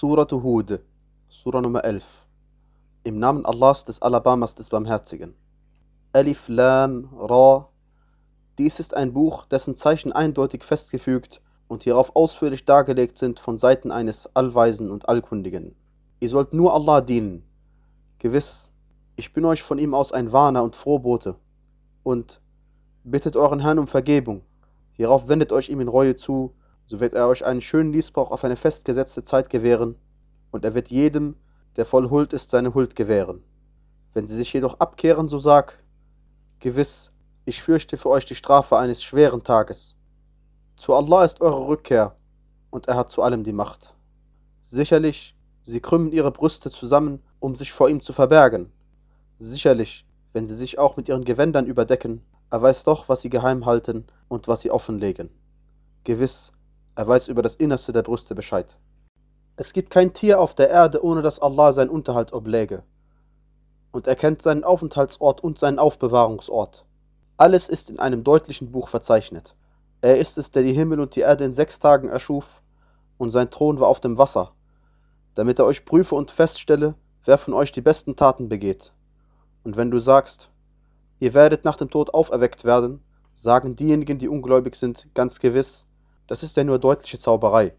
Suratu Hud, Sura Nummer 11. Im Namen Allahs des Alabamas des Barmherzigen. Alif Lam Ra. Dies ist ein Buch, dessen Zeichen eindeutig festgefügt und hierauf ausführlich dargelegt sind von Seiten eines Allweisen und Allkundigen. Ihr sollt nur Allah dienen. Gewiss, ich bin euch von ihm aus ein Warner und Frohbote. Und bittet euren Herrn um Vergebung. Hierauf wendet euch ihm in Reue zu, so wird er euch einen schönen Liesbrauch auf eine festgesetzte Zeit gewähren, und er wird jedem, der voll Huld ist, seine Huld gewähren. Wenn sie sich jedoch abkehren, so sag, gewiss, ich fürchte für euch die Strafe eines schweren Tages. Zu Allah ist eure Rückkehr, und er hat zu allem die Macht. Sicherlich, sie krümmen ihre Brüste zusammen, um sich vor ihm zu verbergen. Sicherlich, wenn sie sich auch mit ihren Gewändern überdecken, er weiß doch, was sie geheim halten und was sie offenlegen. Gewiss, er weiß über das Innerste der Brüste Bescheid. Es gibt kein Tier auf der Erde, ohne dass Allah seinen Unterhalt obläge. Und er kennt seinen Aufenthaltsort und seinen Aufbewahrungsort. Alles ist in einem deutlichen Buch verzeichnet. Er ist es, der die Himmel und die Erde in sechs Tagen erschuf, und sein Thron war auf dem Wasser, damit er euch prüfe und feststelle, wer von euch die besten Taten begeht. Und wenn du sagst, ihr werdet nach dem Tod auferweckt werden, sagen diejenigen, die ungläubig sind, ganz gewiss, das ist ja nur deutliche Zauberei.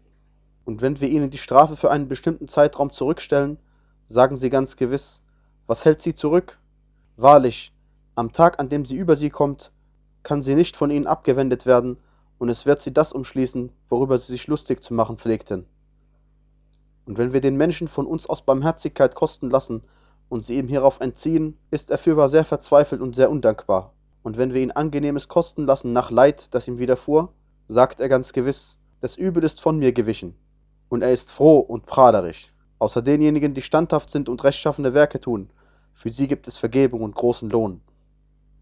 Und wenn wir ihnen die Strafe für einen bestimmten Zeitraum zurückstellen, sagen sie ganz gewiss, was hält sie zurück? Wahrlich, am Tag, an dem sie über sie kommt, kann sie nicht von ihnen abgewendet werden, und es wird sie das umschließen, worüber sie sich lustig zu machen pflegten. Und wenn wir den Menschen von uns aus Barmherzigkeit kosten lassen und sie ihm hierauf entziehen, ist er fürwahr sehr verzweifelt und sehr undankbar. Und wenn wir ihn Angenehmes kosten lassen nach Leid, das ihm widerfuhr, sagt er ganz gewiss, das Übel ist von mir gewichen. Und er ist froh und prahlerisch. Außer denjenigen, die standhaft sind und rechtschaffene Werke tun, für sie gibt es Vergebung und großen Lohn.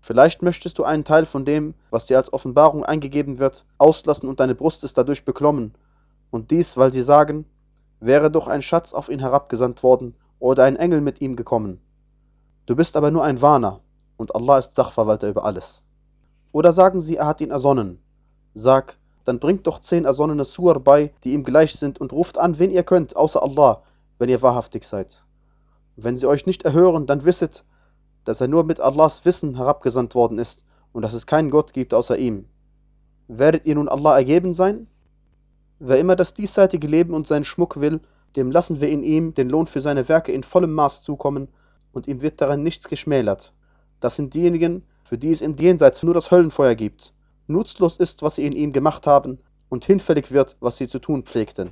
Vielleicht möchtest du einen Teil von dem, was dir als Offenbarung eingegeben wird, auslassen und deine Brust ist dadurch beklommen. Und dies, weil sie sagen, wäre doch ein Schatz auf ihn herabgesandt worden oder ein Engel mit ihm gekommen. Du bist aber nur ein Warner, und Allah ist Sachverwalter über alles. Oder sagen sie, er hat ihn ersonnen. Sag, dann bringt doch zehn ersonnene Sur bei, die ihm gleich sind, und ruft an, wen ihr könnt, außer Allah, wenn ihr wahrhaftig seid. wenn sie euch nicht erhören, dann wisset, dass er nur mit Allahs Wissen herabgesandt worden ist und dass es keinen Gott gibt außer ihm. Werdet ihr nun Allah ergeben sein? Wer immer das diesseitige Leben und seinen Schmuck will, dem lassen wir in ihm den Lohn für seine Werke in vollem Maß zukommen, und ihm wird daran nichts geschmälert. Das sind diejenigen, für die es im Jenseits nur das Höllenfeuer gibt. Nutzlos ist, was sie in ihm gemacht haben, und hinfällig wird, was sie zu tun pflegten.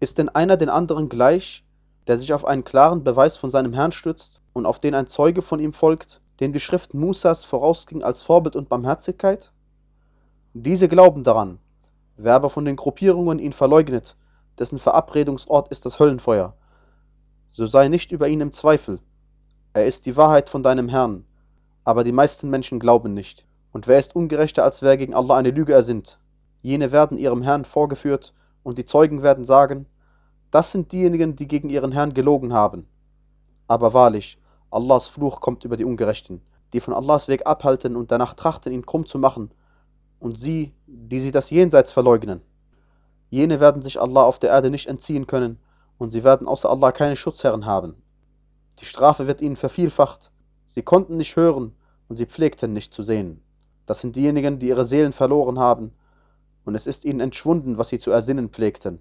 Ist denn einer den anderen gleich, der sich auf einen klaren Beweis von seinem Herrn stützt und auf den ein Zeuge von ihm folgt, dem die Schrift Musas vorausging als Vorbild und Barmherzigkeit? Diese glauben daran. Wer aber von den Gruppierungen ihn verleugnet, dessen Verabredungsort ist das Höllenfeuer, so sei nicht über ihn im Zweifel. Er ist die Wahrheit von deinem Herrn, aber die meisten Menschen glauben nicht. Und wer ist ungerechter, als wer gegen Allah eine Lüge ersinnt? Jene werden ihrem Herrn vorgeführt, und die Zeugen werden sagen, das sind diejenigen, die gegen ihren Herrn gelogen haben. Aber wahrlich, Allahs Fluch kommt über die Ungerechten, die von Allahs Weg abhalten und danach trachten, ihn krumm zu machen, und sie, die sie das Jenseits verleugnen. Jene werden sich Allah auf der Erde nicht entziehen können, und sie werden außer Allah keine Schutzherren haben. Die Strafe wird ihnen vervielfacht. Sie konnten nicht hören, und sie pflegten nicht zu sehen. Das sind diejenigen, die ihre Seelen verloren haben, und es ist ihnen entschwunden, was sie zu ersinnen pflegten.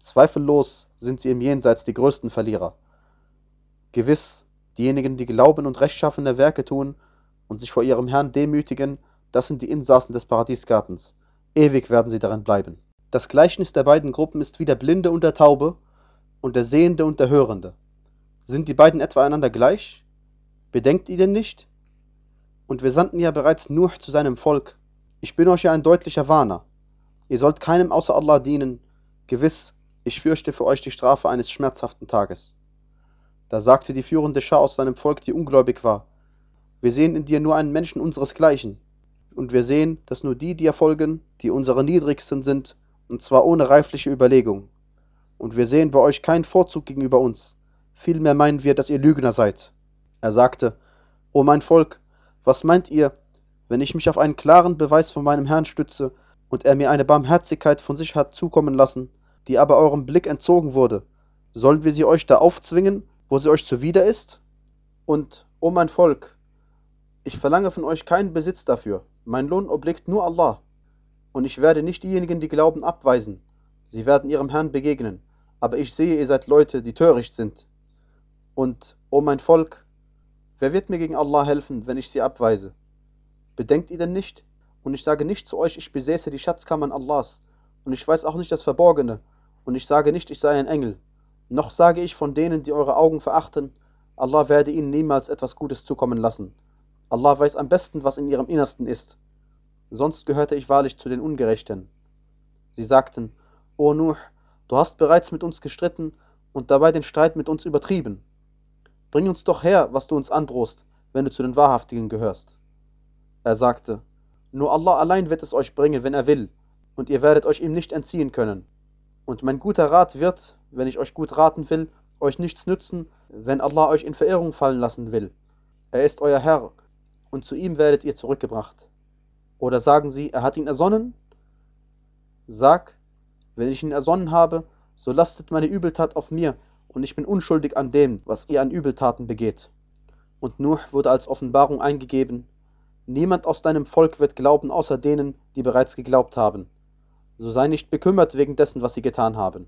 Zweifellos sind sie im Jenseits die größten Verlierer. Gewiss, diejenigen, die glauben und rechtschaffene Werke tun und sich vor ihrem Herrn demütigen, das sind die Insassen des Paradiesgartens. Ewig werden sie darin bleiben. Das Gleichnis der beiden Gruppen ist wie der Blinde und der Taube und der Sehende und der Hörende. Sind die beiden etwa einander gleich? Bedenkt ihr denn nicht? Und wir sandten ja bereits Nuh zu seinem Volk. Ich bin euch ja ein deutlicher Warner. Ihr sollt keinem außer Allah dienen. Gewiss, ich fürchte für euch die Strafe eines schmerzhaften Tages. Da sagte die führende Schar aus seinem Volk, die ungläubig war, wir sehen in dir nur einen Menschen unseresgleichen. Und wir sehen, dass nur die dir folgen, die unsere Niedrigsten sind, und zwar ohne reifliche Überlegung. Und wir sehen bei euch keinen Vorzug gegenüber uns. Vielmehr meinen wir, dass ihr Lügner seid. Er sagte, O mein Volk, was meint ihr, wenn ich mich auf einen klaren Beweis von meinem Herrn stütze und er mir eine Barmherzigkeit von sich hat zukommen lassen, die aber eurem Blick entzogen wurde, Sollen wir sie euch da aufzwingen, wo sie euch zuwider ist? Und, o mein Volk, ich verlange von euch keinen Besitz dafür, mein Lohn obliegt nur Allah. Und ich werde nicht diejenigen, die glauben, abweisen. Sie werden ihrem Herrn begegnen, aber ich sehe, ihr seid Leute, die töricht sind. Und, o mein Volk, wer wird mir gegen Allah helfen, wenn ich sie abweise? Bedenkt ihr denn nicht? Und ich sage nicht zu euch, ich besäße die Schatzkammern Allahs, und ich weiß auch nicht das Verborgene, und ich sage nicht, ich sei ein Engel. Noch sage ich von denen, die eure Augen verachten, Allah werde ihnen niemals etwas Gutes zukommen lassen. Allah weiß am besten, was in ihrem Innersten ist. Sonst gehörte ich wahrlich zu den Ungerechten. Sie sagten, O Nuh, du hast bereits mit uns gestritten und dabei den Streit mit uns übertrieben. Bring uns doch her, was du uns androhst, wenn du zu den Wahrhaftigen gehörst. Er sagte, Nur Allah allein wird es euch bringen, wenn er will, und ihr werdet euch ihm nicht entziehen können. Und mein guter Rat wird, wenn ich euch gut raten will, euch nichts nützen, wenn Allah euch in Verirrung fallen lassen will. Er ist euer Herr, und zu ihm werdet ihr zurückgebracht. Oder sagen sie, er hat ihn ersonnen? Sag, wenn ich ihn ersonnen habe, so lastet meine Übeltat auf mir, und ich bin unschuldig an dem, was ihr an Übeltaten begeht. Und Nuh wurde als Offenbarung eingegeben, Niemand aus deinem Volk wird glauben, außer denen, die bereits geglaubt haben. So sei nicht bekümmert wegen dessen, was sie getan haben.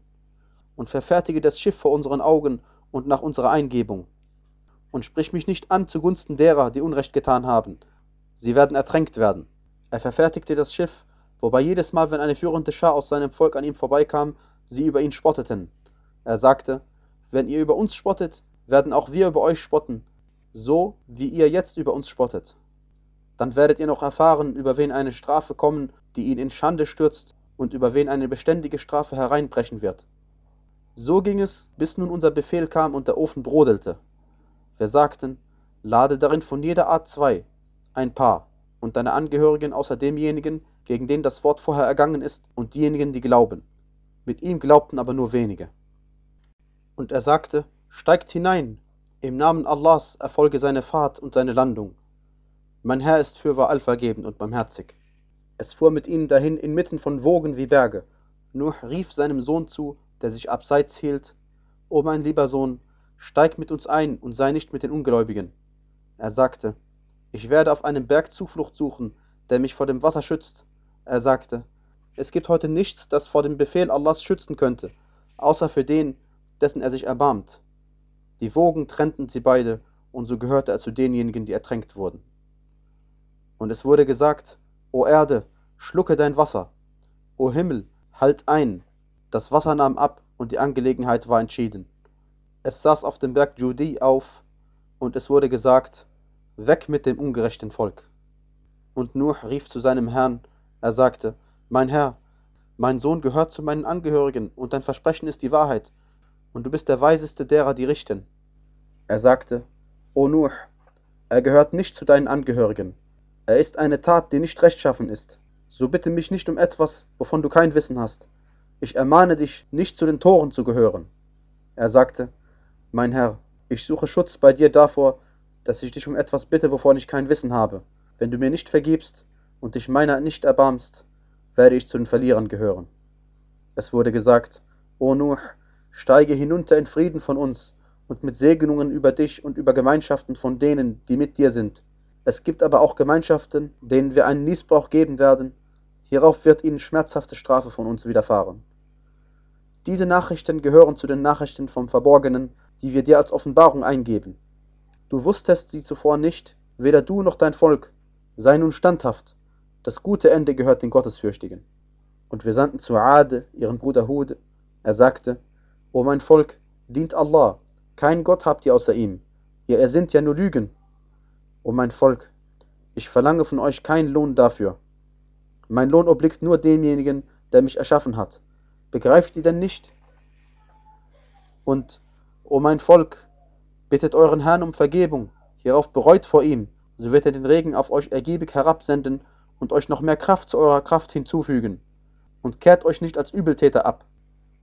Und verfertige das Schiff vor unseren Augen und nach unserer Eingebung. Und sprich mich nicht an zugunsten derer, die Unrecht getan haben. Sie werden ertränkt werden. Er verfertigte das Schiff, wobei jedes Mal, wenn eine führende Schar aus seinem Volk an ihm vorbeikam, sie über ihn spotteten. Er sagte, wenn ihr über uns spottet, werden auch wir über euch spotten, so wie ihr jetzt über uns spottet. Dann werdet ihr noch erfahren, über wen eine Strafe kommen, die ihn in Schande stürzt und über wen eine beständige Strafe hereinbrechen wird. So ging es, bis nun unser Befehl kam und der Ofen brodelte. Wir sagten, lade darin von jeder Art zwei, ein Paar, und deine Angehörigen außer demjenigen, gegen den das Wort vorher ergangen ist, und diejenigen, die glauben. Mit ihm glaubten aber nur wenige. Und er sagte, steigt hinein, im Namen Allahs erfolge seine Fahrt und seine Landung. Mein Herr ist fürwahr allvergebend und barmherzig. Es fuhr mit ihnen dahin inmitten von Wogen wie Berge. Nuh rief seinem Sohn zu, der sich abseits hielt, O mein lieber Sohn, steig mit uns ein und sei nicht mit den Ungläubigen. Er sagte, ich werde auf einem Berg Zuflucht suchen, der mich vor dem Wasser schützt. Er sagte, es gibt heute nichts, das vor dem Befehl Allahs schützen könnte, außer für den, dessen er sich erbarmt. Die Wogen trennten sie beide, und so gehörte er zu denjenigen, die ertränkt wurden. Und es wurde gesagt, O Erde, schlucke dein Wasser. O Himmel, halt ein. Das Wasser nahm ab und die Angelegenheit war entschieden. Es saß auf dem Berg Judi auf und es wurde gesagt, weg mit dem ungerechten Volk. Und Nuh rief zu seinem Herrn, er sagte, mein Herr, mein Sohn gehört zu meinen Angehörigen und dein Versprechen ist die Wahrheit und du bist der weiseste derer, die richten. Er sagte, O Nuh, er gehört nicht zu deinen Angehörigen er ist eine Tat, die nicht rechtschaffen ist. So bitte mich nicht um etwas, wovon du kein Wissen hast. Ich ermahne dich, nicht zu den Toren zu gehören. Er sagte, Mein Herr, ich suche Schutz bei dir davor, dass ich dich um etwas bitte, wovon ich kein Wissen habe. Wenn du mir nicht vergibst und dich meiner nicht erbarmst, werde ich zu den Verlierern gehören. Es wurde gesagt, O Nuh, steige hinunter in Frieden von uns und mit Segnungen über dich und über Gemeinschaften von denen, die mit dir sind. Es gibt aber auch Gemeinschaften, denen wir einen Niesbrauch geben werden, hierauf wird ihnen schmerzhafte Strafe von uns widerfahren. Diese Nachrichten gehören zu den Nachrichten vom Verborgenen, die wir dir als Offenbarung eingeben. Du wusstest sie zuvor nicht, weder du noch dein Volk. Sei nun standhaft. Das gute Ende gehört den Gottesfürchtigen. Und wir sandten zu Ade, ihren Bruder Hud. Er sagte, O mein Volk, dient Allah. Kein Gott habt ihr außer ihm. Ihr ersinnt ja nur Lügen. O mein Volk, ich verlange von euch keinen Lohn dafür. Mein Lohn obliegt nur demjenigen, der mich erschaffen hat. Begreift ihr denn nicht? Und, o mein Volk, bittet euren Herrn um Vergebung, hierauf bereut vor ihm, so wird er den Regen auf euch ergiebig herabsenden und euch noch mehr Kraft zu eurer Kraft hinzufügen. Und kehrt euch nicht als Übeltäter ab.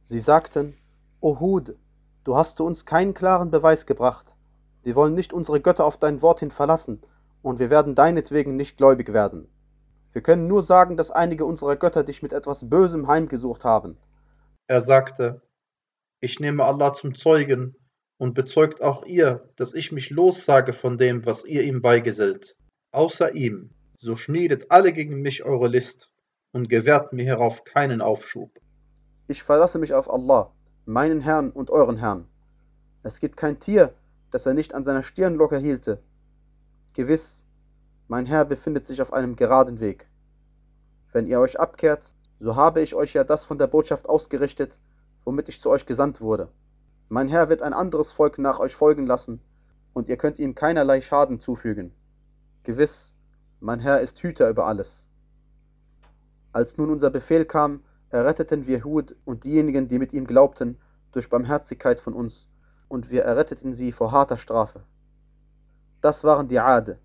Sie sagten, O Hud, du hast zu uns keinen klaren Beweis gebracht. Wir wollen nicht unsere Götter auf dein Wort hin verlassen, und wir werden deinetwegen nicht gläubig werden. Wir können nur sagen, dass einige unserer Götter dich mit etwas Bösem heimgesucht haben. Er sagte, Ich nehme Allah zum Zeugen und bezeugt auch ihr, dass ich mich lossage von dem, was ihr ihm beigesellt. Außer ihm, so schmiedet alle gegen mich eure List und gewährt mir hierauf keinen Aufschub. Ich verlasse mich auf Allah, meinen Herrn und euren Herrn. Es gibt kein Tier, das er nicht an seiner Stirnlocke hielte. Gewiss, mein Herr befindet sich auf einem geraden Weg. Wenn ihr euch abkehrt, so habe ich euch ja das von der Botschaft ausgerichtet, womit ich zu euch gesandt wurde. Mein Herr wird ein anderes Volk nach euch folgen lassen, und ihr könnt ihm keinerlei Schaden zufügen. Gewiss, mein Herr ist Hüter über alles. Als nun unser Befehl kam, erretteten wir Hud und diejenigen, die mit ihm glaubten, durch Barmherzigkeit von uns, und wir erretteten sie vor harter Strafe. Das waren die Ade.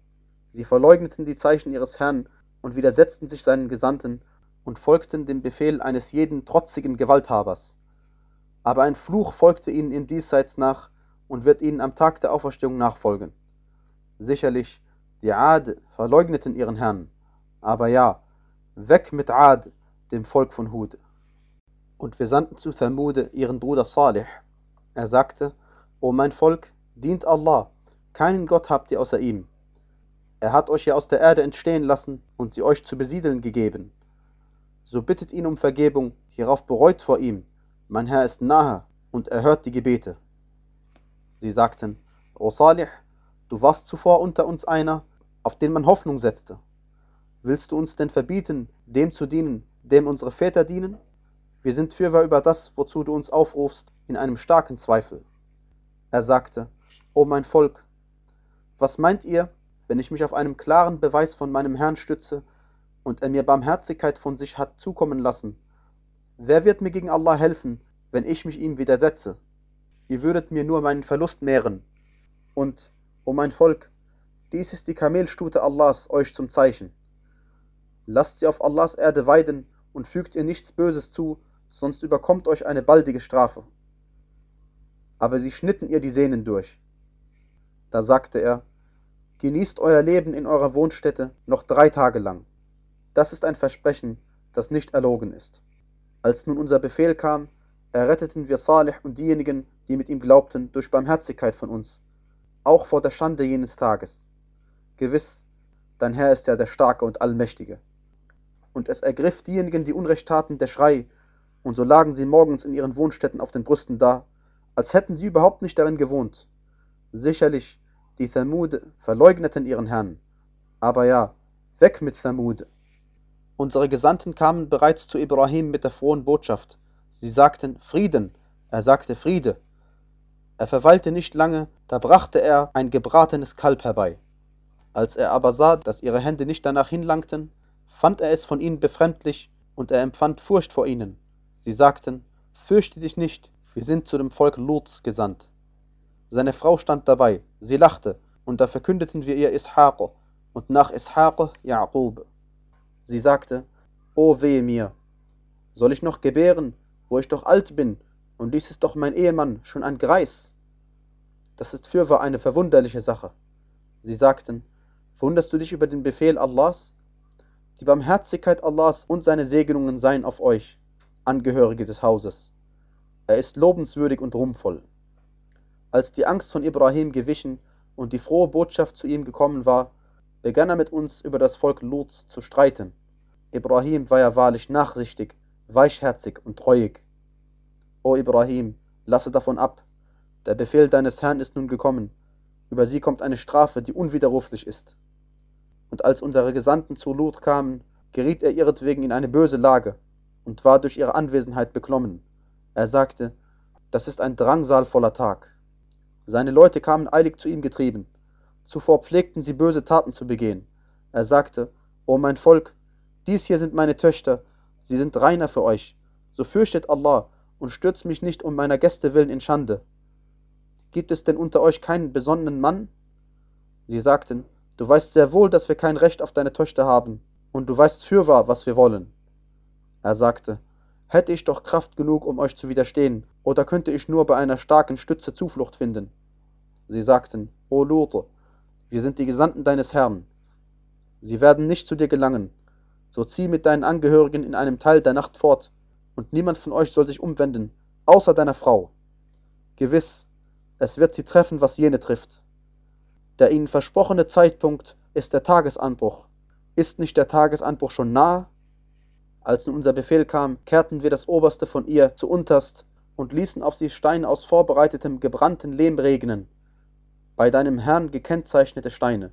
Sie verleugneten die Zeichen ihres Herrn und widersetzten sich seinen Gesandten und folgten dem Befehl eines jeden trotzigen Gewalthabers. Aber ein Fluch folgte ihnen im Diesseits nach und wird ihnen am Tag der Auferstehung nachfolgen. Sicherlich, die Ad verleugneten ihren Herrn. Aber ja, weg mit Ad, dem Volk von Hud. Und wir sandten zu Thamude ihren Bruder Salih. Er sagte, O mein Volk, dient Allah, keinen Gott habt ihr außer ihm. Er hat euch ja aus der Erde entstehen lassen und sie euch zu besiedeln gegeben. So bittet ihn um Vergebung, hierauf bereut vor ihm, mein Herr ist nahe und erhört die Gebete. Sie sagten, O Salih, du warst zuvor unter uns einer, auf den man Hoffnung setzte. Willst du uns denn verbieten, dem zu dienen, dem unsere Väter dienen? Wir sind fürwahr über das, wozu du uns aufrufst, in einem starken Zweifel. Er sagte, O mein Volk, was meint ihr, wenn ich mich auf einem klaren Beweis von meinem Herrn stütze und er mir Barmherzigkeit von sich hat zukommen lassen Wer wird mir gegen Allah helfen, wenn ich mich ihm widersetze? Ihr würdet mir nur meinen Verlust mehren. Und, o mein Volk, dies ist die Kamelstute Allahs euch zum Zeichen. Lasst sie auf Allahs Erde weiden und fügt ihr nichts Böses zu, sonst überkommt euch eine baldige Strafe. Aber sie schnitten ihr die Sehnen durch. Da sagte er, Genießt euer Leben in eurer Wohnstätte noch drei Tage lang. Das ist ein Versprechen, das nicht erlogen ist. Als nun unser Befehl kam, erretteten wir Salih und diejenigen, die mit ihm glaubten, durch Barmherzigkeit von uns, auch vor der Schande jenes Tages. Gewiss, dein Herr ist ja der Starke und Allmächtige. Und es ergriff diejenigen, die Unrecht taten, der Schrei, und so lagen sie morgens in ihren Wohnstätten auf den Brüsten da, als hätten sie überhaupt nicht darin gewohnt. Sicherlich, die Thamud verleugneten ihren Herrn. Aber ja, weg mit Thamud! Unsere Gesandten kamen bereits zu Ibrahim mit der frohen Botschaft. Sie sagten Frieden, er sagte Friede. Er verweilte nicht lange, da brachte er ein gebratenes Kalb herbei. Als er aber sah, dass ihre Hände nicht danach hinlangten, fand er es von ihnen befremdlich, und er empfand Furcht vor ihnen. Sie sagten, Fürchte dich nicht, wir sind zu dem Volk Luts gesandt. Seine Frau stand dabei, sie lachte, und da verkündeten wir ihr Ishaq und nach Ishaq Ja'qub. Sie sagte, O wehe mir, soll ich noch gebären, wo ich doch alt bin, und dies ist doch mein Ehemann, schon ein Greis. Das ist fürwahr eine verwunderliche Sache. Sie sagten, wunderst du dich über den Befehl Allahs? Die Barmherzigkeit Allahs und seine Segnungen seien auf euch, Angehörige des Hauses. Er ist lobenswürdig und ruhmvoll. Als die Angst von Ibrahim gewichen und die frohe Botschaft zu ihm gekommen war, begann er mit uns über das Volk Luts zu streiten. Ibrahim war ja wahrlich nachsichtig, weichherzig und treuig. O Ibrahim, lasse davon ab. Der Befehl deines Herrn ist nun gekommen. Über sie kommt eine Strafe, die unwiderruflich ist. Und als unsere Gesandten zu Lut kamen, geriet er ihretwegen in eine böse Lage und war durch ihre Anwesenheit beklommen. Er sagte, das ist ein drangsalvoller Tag. Seine Leute kamen eilig zu ihm getrieben. Zuvor pflegten sie böse Taten zu begehen. Er sagte, O mein Volk, dies hier sind meine Töchter, sie sind reiner für euch. So fürchtet Allah und stürzt mich nicht um meiner Gäste willen in Schande. Gibt es denn unter euch keinen besonnenen Mann? Sie sagten, du weißt sehr wohl, dass wir kein Recht auf deine Töchter haben, und du weißt fürwahr, was wir wollen. Er sagte, hätte ich doch Kraft genug, um euch zu widerstehen, oder könnte ich nur bei einer starken Stütze Zuflucht finden. Sie sagten, O Lute, wir sind die Gesandten deines Herrn. Sie werden nicht zu dir gelangen. So zieh mit deinen Angehörigen in einem Teil der Nacht fort, und niemand von euch soll sich umwenden, außer deiner Frau. Gewiss, es wird sie treffen, was jene trifft. Der ihnen versprochene Zeitpunkt ist der Tagesanbruch. Ist nicht der Tagesanbruch schon nahe? Als nun unser Befehl kam, kehrten wir das Oberste von ihr zu unterst und ließen auf sie Steine aus vorbereitetem gebrannten Lehm regnen, bei deinem Herrn gekennzeichnete Steine,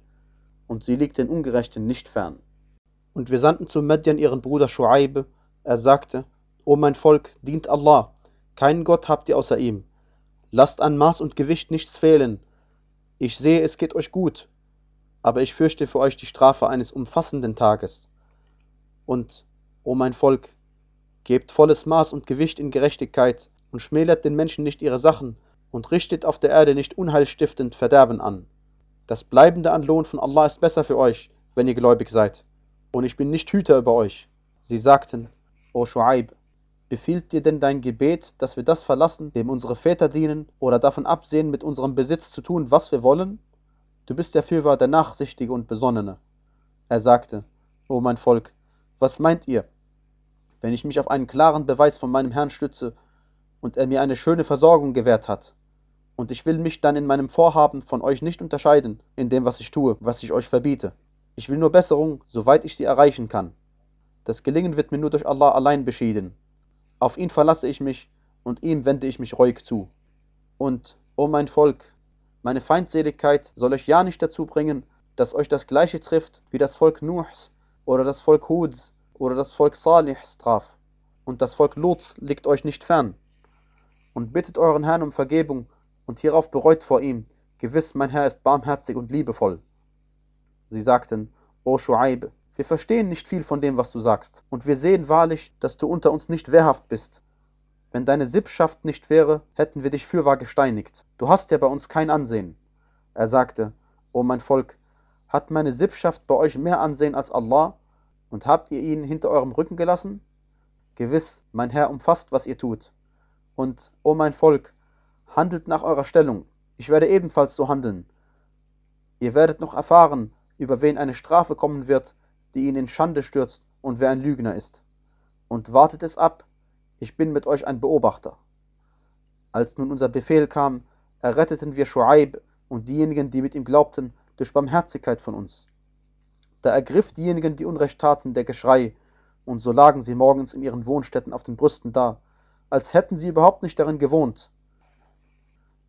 und sie liegt den Ungerechten nicht fern. Und wir sandten zu Medjan ihren Bruder Schuaib, er sagte, O mein Volk, dient Allah, keinen Gott habt ihr außer ihm. Lasst an Maß und Gewicht nichts fehlen. Ich sehe, es geht euch gut, aber ich fürchte für euch die Strafe eines umfassenden Tages. Und, o mein Volk, gebt volles Maß und Gewicht in Gerechtigkeit und schmälert den Menschen nicht ihre Sachen und richtet auf der Erde nicht unheilstiftend Verderben an. Das Bleibende an Lohn von Allah ist besser für euch, wenn ihr gläubig seid. Und ich bin nicht Hüter über euch. Sie sagten, O Schuaib, befiehlt dir denn dein Gebet, dass wir das verlassen, dem unsere Väter dienen, oder davon absehen, mit unserem Besitz zu tun, was wir wollen? Du bist der Fürwahr der Nachsichtige und Besonnene. Er sagte, O mein Volk, was meint ihr? Wenn ich mich auf einen klaren Beweis von meinem Herrn stütze und er mir eine schöne Versorgung gewährt hat, und ich will mich dann in meinem Vorhaben von euch nicht unterscheiden, in dem, was ich tue, was ich euch verbiete. Ich will nur Besserung, soweit ich sie erreichen kann. Das Gelingen wird mir nur durch Allah allein beschieden. Auf ihn verlasse ich mich und ihm wende ich mich ruhig zu. Und, o mein Volk, meine Feindseligkeit soll euch ja nicht dazu bringen, dass euch das gleiche trifft wie das Volk Nuhs oder das Volk Huds oder das Volk Salihs traf. Und das Volk Lots liegt euch nicht fern. Und bittet euren Herrn um Vergebung und hierauf bereut vor ihm, gewiss mein Herr ist barmherzig und liebevoll. Sie sagten, O Schuaib, wir verstehen nicht viel von dem, was du sagst, und wir sehen wahrlich, dass du unter uns nicht wehrhaft bist. Wenn deine Sippschaft nicht wäre, hätten wir dich fürwahr gesteinigt. Du hast ja bei uns kein Ansehen. Er sagte, O mein Volk, hat meine Sippschaft bei euch mehr Ansehen als Allah, und habt ihr ihn hinter eurem Rücken gelassen? Gewiss, mein Herr umfasst, was ihr tut. Und, o mein Volk, handelt nach eurer Stellung, ich werde ebenfalls so handeln. Ihr werdet noch erfahren, über wen eine Strafe kommen wird, die ihn in Schande stürzt und wer ein Lügner ist. Und wartet es ab, ich bin mit euch ein Beobachter. Als nun unser Befehl kam, erretteten wir Schuaib und diejenigen, die mit ihm glaubten, durch Barmherzigkeit von uns. Da ergriff diejenigen, die Unrecht taten, der Geschrei, und so lagen sie morgens in ihren Wohnstätten auf den Brüsten da, als hätten sie überhaupt nicht darin gewohnt.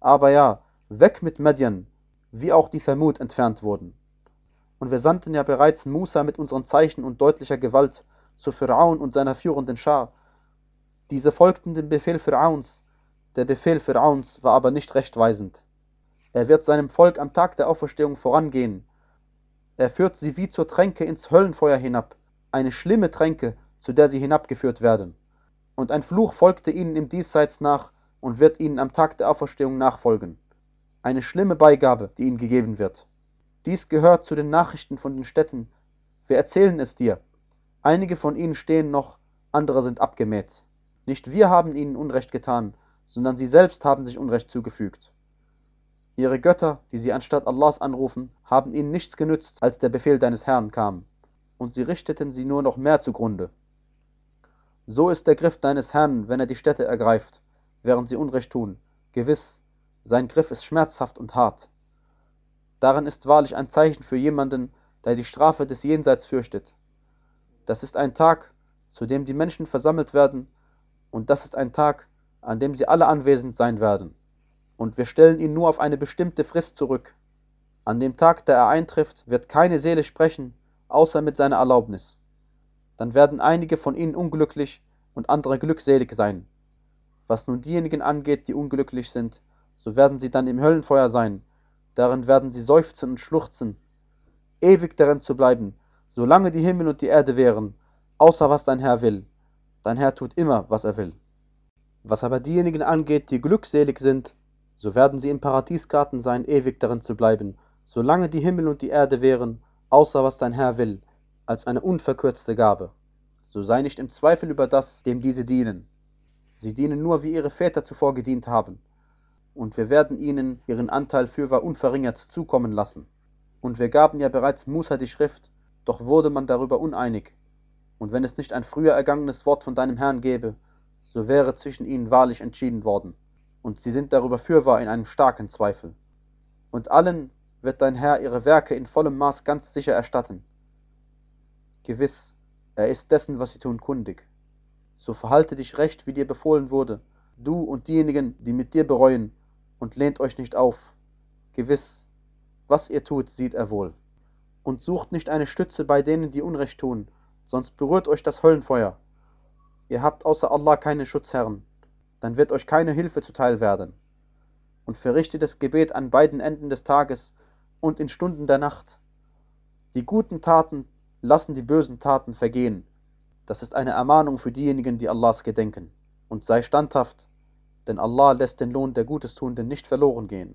Aber ja, weg mit Medien, wie auch die Thamud entfernt wurden. Und wir sandten ja bereits Musa mit unseren Zeichen und deutlicher Gewalt zu Pharaon und seiner führenden Schar. Diese folgten dem Befehl Pharaons, der Befehl Pharaons war aber nicht rechtweisend. Er wird seinem Volk am Tag der Auferstehung vorangehen. Er führt sie wie zur Tränke ins Höllenfeuer hinab, eine schlimme Tränke, zu der sie hinabgeführt werden. Und ein Fluch folgte ihnen im Diesseits nach und wird ihnen am Tag der Auferstehung nachfolgen. Eine schlimme Beigabe, die ihnen gegeben wird. Dies gehört zu den Nachrichten von den Städten. Wir erzählen es dir. Einige von ihnen stehen noch, andere sind abgemäht. Nicht wir haben ihnen Unrecht getan, sondern sie selbst haben sich Unrecht zugefügt. Ihre Götter, die sie anstatt Allahs anrufen, haben ihnen nichts genützt, als der Befehl deines Herrn kam, und sie richteten sie nur noch mehr zugrunde. So ist der Griff deines Herrn, wenn er die Städte ergreift, während sie Unrecht tun. Gewiss, sein Griff ist schmerzhaft und hart. Darin ist wahrlich ein Zeichen für jemanden, der die Strafe des Jenseits fürchtet. Das ist ein Tag, zu dem die Menschen versammelt werden, und das ist ein Tag, an dem sie alle anwesend sein werden. Und wir stellen ihn nur auf eine bestimmte Frist zurück. An dem Tag, da er eintrifft, wird keine Seele sprechen, außer mit seiner Erlaubnis. Dann werden einige von ihnen unglücklich und andere glückselig sein. Was nun diejenigen angeht, die unglücklich sind, so werden sie dann im Höllenfeuer sein, darin werden sie seufzen und schluchzen, ewig darin zu bleiben, solange die Himmel und die Erde wären, außer was dein Herr will. Dein Herr tut immer, was er will. Was aber diejenigen angeht, die glückselig sind, so werden sie im Paradiesgarten sein, ewig darin zu bleiben, solange die Himmel und die Erde wären, außer was dein Herr will, als eine unverkürzte Gabe. So sei nicht im Zweifel über das, dem diese dienen. Sie dienen nur, wie ihre Väter zuvor gedient haben und wir werden ihnen ihren Anteil fürwahr unverringert zukommen lassen. Und wir gaben ja bereits Musa die Schrift, doch wurde man darüber uneinig. Und wenn es nicht ein früher ergangenes Wort von deinem Herrn gäbe, so wäre zwischen ihnen wahrlich entschieden worden. und sie sind darüber fürwahr in einem starken Zweifel. Und allen wird dein Herr ihre Werke in vollem Maß ganz sicher erstatten. Gewiss, er ist dessen, was sie tun, kundig. So verhalte dich recht, wie dir befohlen wurde, du und diejenigen, die mit dir bereuen, und lehnt euch nicht auf. Gewiss, was ihr tut, sieht er wohl. Und sucht nicht eine Stütze bei denen, die Unrecht tun, sonst berührt euch das Höllenfeuer. Ihr habt außer Allah keine Schutzherren, dann wird euch keine Hilfe zuteil werden. Und verrichtet das Gebet an beiden Enden des Tages und in Stunden der Nacht. Die guten Taten lassen die bösen Taten vergehen. Das ist eine Ermahnung für diejenigen, die Allahs gedenken. Und sei standhaft, denn Allah lässt den Lohn der Gutestuenden nicht verloren gehen.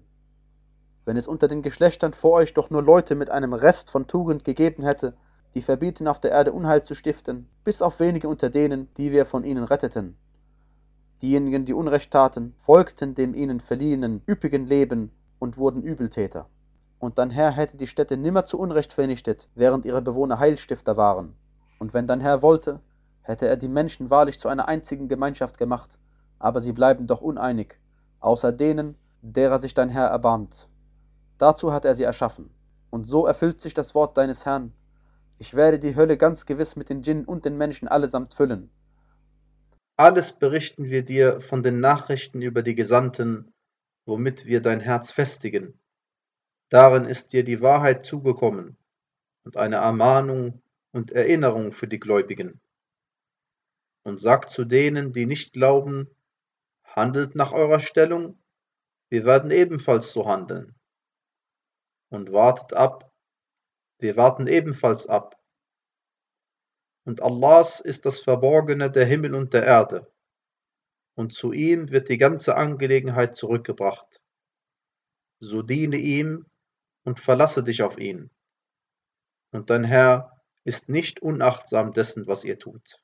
Wenn es unter den Geschlechtern vor euch doch nur Leute mit einem Rest von Tugend gegeben hätte, die verbieten auf der Erde Unheil zu stiften, bis auf wenige unter denen, die wir von ihnen retteten. Diejenigen, die Unrecht taten, folgten dem ihnen verliehenen üppigen Leben und wurden Übeltäter. Und dein Herr hätte die Städte nimmer zu Unrecht vernichtet, während ihre Bewohner Heilstifter waren. Und wenn dein Herr wollte, hätte er die Menschen wahrlich zu einer einzigen Gemeinschaft gemacht, aber sie bleiben doch uneinig, außer denen, derer sich dein Herr erbarmt. Dazu hat er sie erschaffen. Und so erfüllt sich das Wort deines Herrn. Ich werde die Hölle ganz gewiss mit den Djinn und den Menschen allesamt füllen. Alles berichten wir dir von den Nachrichten über die Gesandten, womit wir dein Herz festigen. Darin ist dir die Wahrheit zugekommen und eine Ermahnung und Erinnerung für die Gläubigen. Und sag zu denen, die nicht glauben, handelt nach eurer Stellung, wir werden ebenfalls so handeln. Und wartet ab, wir warten ebenfalls ab. Und Allahs ist das Verborgene der Himmel und der Erde, und zu ihm wird die ganze Angelegenheit zurückgebracht. So diene ihm und verlasse dich auf ihn. Und dein Herr ist nicht unachtsam dessen, was ihr tut.